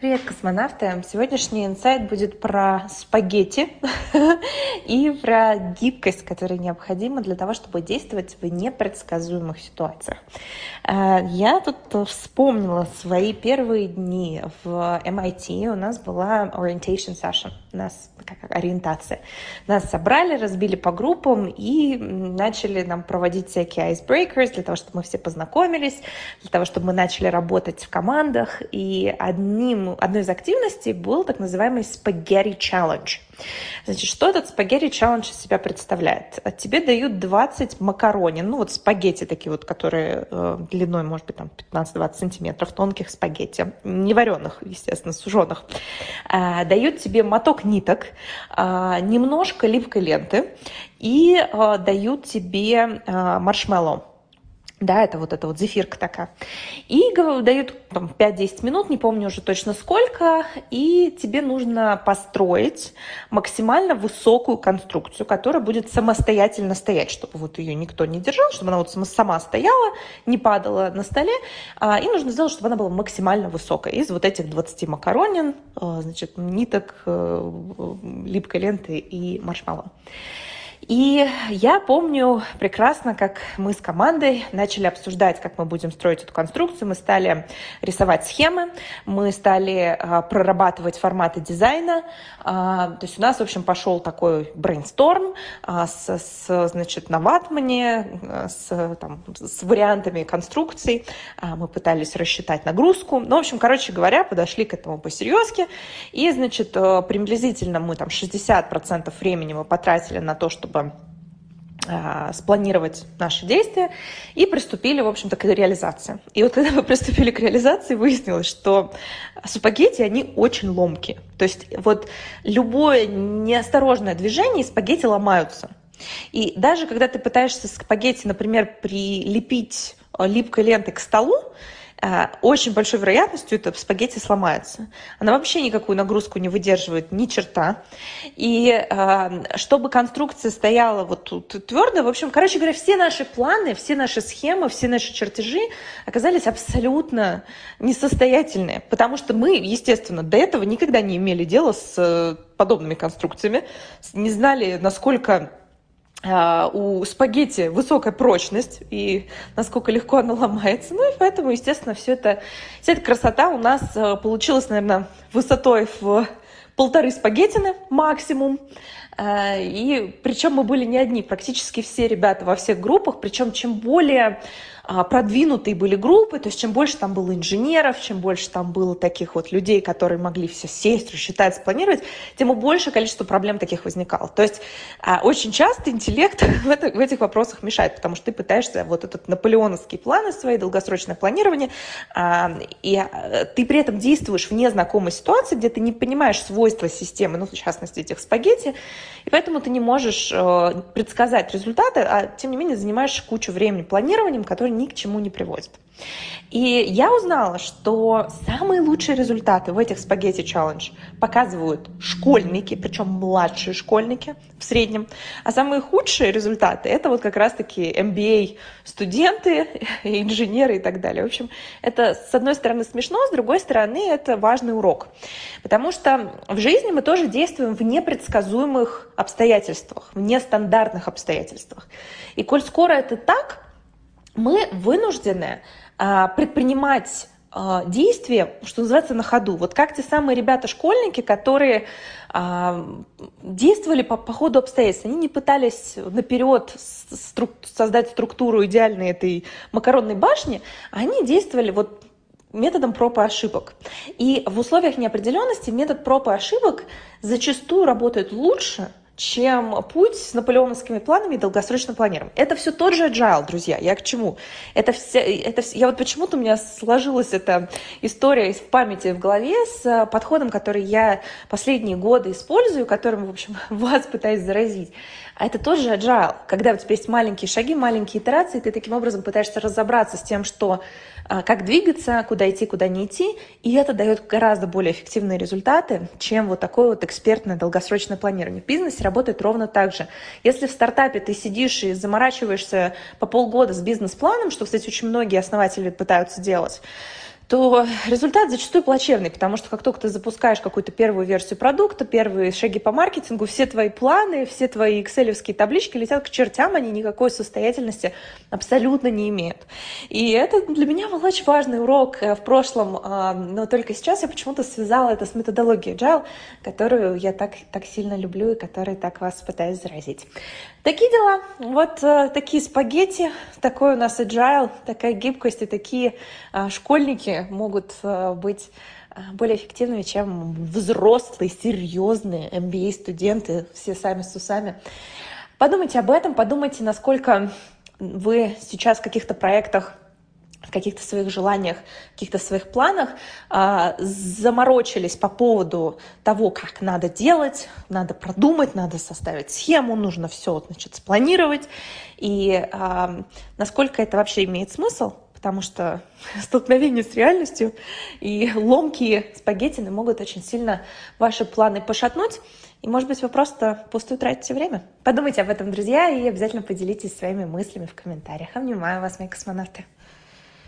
Привет, космонавты! Сегодняшний инсайт будет про спагетти и про гибкость, которая необходима для того, чтобы действовать в непредсказуемых ситуациях. Э, я тут вспомнила свои первые дни в MIT. У нас была orientation session, нас как ориентация. Нас собрали, разбили по группам и начали нам проводить всякие icebreakers для того, чтобы мы все познакомились, для того, чтобы мы начали работать в командах. И одним одной из активностей был так называемый Spaghetti Challenge. Значит, что этот Spaghetti Challenge из себя представляет? Тебе дают 20 макаронин, ну вот спагетти такие вот, которые э, длиной, может быть, там 15-20 сантиметров, тонких спагетти, не вареных, естественно, суженых. Э, дают тебе моток ниток, э, немножко липкой ленты и э, дают тебе маршмеллоу. Да, это вот эта вот зефирка такая. И дают там, 5-10 минут, не помню уже точно сколько, и тебе нужно построить максимально высокую конструкцию, которая будет самостоятельно стоять, чтобы вот ее никто не держал, чтобы она вот сама стояла, не падала на столе. А, и нужно сделать, чтобы она была максимально высокая. Из вот этих 20 макаронин, а, значит, ниток, э, липкой ленты и маршмеллоу. И я помню прекрасно, как мы с командой начали обсуждать, как мы будем строить эту конструкцию. Мы стали рисовать схемы, мы стали а, прорабатывать форматы дизайна. А, то есть у нас, в общем, пошел такой брейнсторм а, с, с, значит, на ватмане, с, там, с вариантами конструкций. А, мы пытались рассчитать нагрузку. Ну, в общем, короче говоря, подошли к этому по-серьезки. И, значит, приблизительно мы там 60% времени мы потратили на то, чтобы чтобы а, спланировать наши действия и приступили, в общем-то, к реализации. И вот когда мы приступили к реализации, выяснилось, что спагетти, они очень ломкие. То есть вот любое неосторожное движение, спагетти ломаются. И даже когда ты пытаешься спагетти, например, прилепить липкой лентой к столу, Э, очень большой вероятностью это спагетти сломается. Она вообще никакую нагрузку не выдерживает, ни черта. И э, чтобы конструкция стояла вот тут твердо, в общем, короче говоря, все наши планы, все наши схемы, все наши чертежи оказались абсолютно несостоятельные, потому что мы, естественно, до этого никогда не имели дела с э, подобными конструкциями, не знали, насколько у спагетти высокая прочность и насколько легко она ломается. Ну и поэтому, естественно, все это, вся эта красота у нас э, получилась, наверное, высотой в полторы спагеттины максимум. Э, и причем мы были не одни, практически все ребята во всех группах. Причем чем более а, продвинутые были группы, то есть чем больше там было инженеров, чем больше там было таких вот людей, которые могли все сесть, рассчитать, спланировать, тем больше количество проблем таких возникало. То есть а, очень часто интеллект в, это, в этих вопросах мешает, потому что ты пытаешься вот этот наполеоновский план свои, долгосрочное планирование, а, и ты при этом действуешь в незнакомой ситуации, где ты не понимаешь свойства системы, ну, в частности, этих спагетти, и поэтому ты не можешь э, предсказать результаты, а тем не менее занимаешь кучу времени планированием, которое ни к чему не приводит. И я узнала, что самые лучшие результаты в этих спагетти челлендж показывают школьники, причем младшие школьники в среднем, а самые худшие результаты это вот как раз-таки MBA студенты, инженеры и так далее. В общем, это с одной стороны смешно, с другой стороны это важный урок, потому что в жизни мы тоже действуем в непредсказуемых обстоятельствах, в нестандартных обстоятельствах. И коль скоро это так, мы вынуждены а, предпринимать а, действия, что называется, на ходу. Вот как те самые ребята-школьники, которые а, действовали по, по ходу обстоятельств. Они не пытались наперед струк, создать структуру идеальной этой макаронной башни, они действовали вот методом проб и ошибок. И в условиях неопределенности метод проб и ошибок зачастую работает лучше, чем путь с наполеоновскими планами и долгосрочным планированием. Это все тот же agile, друзья. Я к чему? Это все, это все, я вот почему-то у меня сложилась эта история в памяти, в голове с подходом, который я последние годы использую, которым, в общем, вас пытаюсь заразить. А это тоже agile, когда у тебя есть маленькие шаги, маленькие итерации, ты таким образом пытаешься разобраться с тем, что, а, как двигаться, куда идти, куда не идти, и это дает гораздо более эффективные результаты, чем вот такое вот экспертное долгосрочное планирование. В бизнесе работает ровно так же. Если в стартапе ты сидишь и заморачиваешься по полгода с бизнес-планом, что, кстати, очень многие основатели пытаются делать, то результат зачастую плачевный, потому что как только ты запускаешь какую-то первую версию продукта, первые шаги по маркетингу, все твои планы, все твои экселевские таблички летят к чертям, они никакой состоятельности абсолютно не имеют. И это для меня был очень важный урок э, в прошлом, а, но только сейчас я почему-то связала это с методологией Agile, которую я так, так сильно люблю и которой так вас пытаюсь заразить. Такие дела. Вот э, такие спагетти, такой у нас agile, такая гибкость и такие э, могут э, быть э, более эффективными, чем взрослые, серьезные MBA-студенты, все сами с усами. Подумайте об этом, подумайте, насколько вы сейчас в каких-то проектах в каких-то своих желаниях, каких-то своих планах э, заморочились по поводу того, как надо делать, надо продумать, надо составить схему, нужно все, значит, спланировать. И э, насколько это вообще имеет смысл, потому что столкновение с реальностью и ломкие спагеттины могут очень сильно ваши планы пошатнуть. И, может быть, вы просто пустую тратите время. Подумайте об этом, друзья, и обязательно поделитесь своими мыслями в комментариях. Обнимаю вас, мои космонавты.